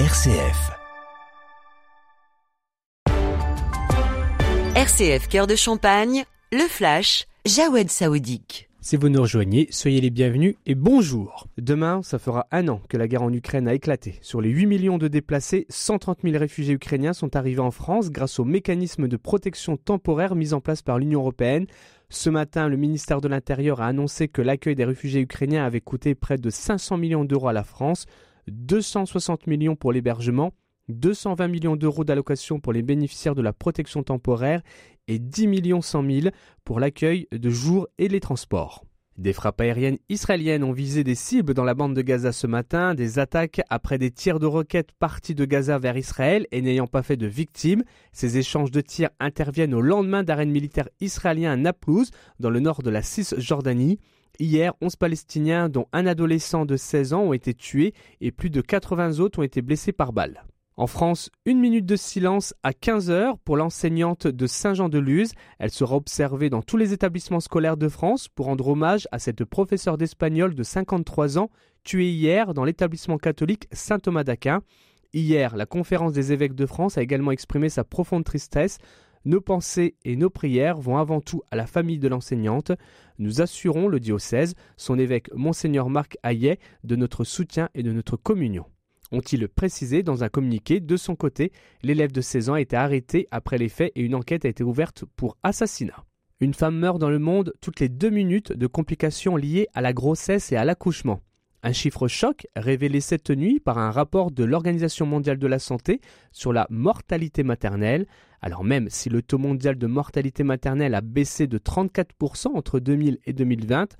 RCF. RCF Cœur de Champagne, le flash, Jawed Saoudique. Si vous nous rejoignez, soyez les bienvenus et bonjour. Demain, ça fera un an que la guerre en Ukraine a éclaté. Sur les 8 millions de déplacés, 130 000 réfugiés ukrainiens sont arrivés en France grâce au mécanisme de protection temporaire mis en place par l'Union européenne. Ce matin, le ministère de l'Intérieur a annoncé que l'accueil des réfugiés ukrainiens avait coûté près de 500 millions d'euros à la France. 260 millions pour l'hébergement, 220 millions d'euros d'allocation pour les bénéficiaires de la protection temporaire et 10 millions 100 000 pour l'accueil de jour et les transports. Des frappes aériennes israéliennes ont visé des cibles dans la bande de Gaza ce matin, des attaques après des tirs de roquettes partis de Gaza vers Israël et n'ayant pas fait de victimes. Ces échanges de tirs interviennent au lendemain d'arènes militaires israéliens à Naplouse, dans le nord de la Cisjordanie. Hier, 11 Palestiniens, dont un adolescent de 16 ans, ont été tués et plus de 80 autres ont été blessés par balles. En France, une minute de silence à 15 heures pour l'enseignante de Saint-Jean-de-Luz. Elle sera observée dans tous les établissements scolaires de France pour rendre hommage à cette professeure d'espagnol de 53 ans tuée hier dans l'établissement catholique Saint-Thomas d'Aquin. Hier, la conférence des évêques de France a également exprimé sa profonde tristesse nos pensées et nos prières vont avant tout à la famille de l'enseignante. Nous assurons le diocèse, son évêque Monseigneur Marc Hayet, de notre soutien et de notre communion. Ont-ils précisé dans un communiqué de son côté, l'élève de 16 ans a été arrêté après les faits et une enquête a été ouverte pour assassinat. Une femme meurt dans le monde toutes les deux minutes de complications liées à la grossesse et à l'accouchement. Un chiffre choc révélé cette nuit par un rapport de l'Organisation mondiale de la santé sur la mortalité maternelle. Alors même si le taux mondial de mortalité maternelle a baissé de 34% entre 2000 et 2020,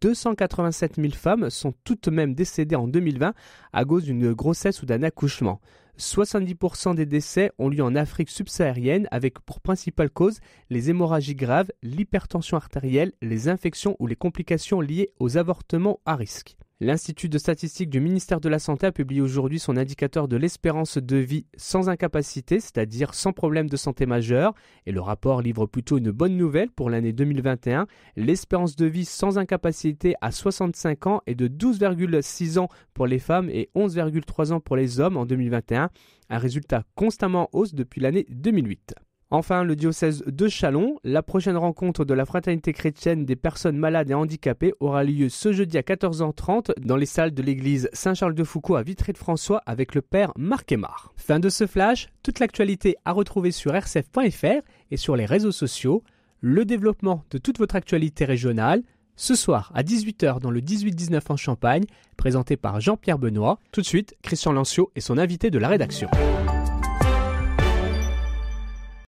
287 000 femmes sont toutes de même décédées en 2020 à cause d'une grossesse ou d'un accouchement. 70% des décès ont lieu en Afrique subsaharienne avec pour principale cause les hémorragies graves, l'hypertension artérielle, les infections ou les complications liées aux avortements à risque. L'Institut de statistique du ministère de la Santé a publié aujourd'hui son indicateur de l'espérance de vie sans incapacité, c'est-à-dire sans problème de santé majeur, et le rapport livre plutôt une bonne nouvelle pour l'année 2021. L'espérance de vie sans incapacité à 65 ans est de 12,6 ans pour les femmes et 11,3 ans pour les hommes en 2021, un résultat constamment en hausse depuis l'année 2008. Enfin, le diocèse de Chalon, la prochaine rencontre de la fraternité chrétienne des personnes malades et handicapées aura lieu ce jeudi à 14h30 dans les salles de l'église Saint-Charles-de-Foucault à Vitry-de-François avec le père Marc Aymar. Fin de ce flash, toute l'actualité à retrouver sur rcf.fr et sur les réseaux sociaux, le développement de toute votre actualité régionale, ce soir à 18h dans le 18-19 en Champagne, présenté par Jean-Pierre Benoît. Tout de suite, Christian Lancio et son invité de la rédaction.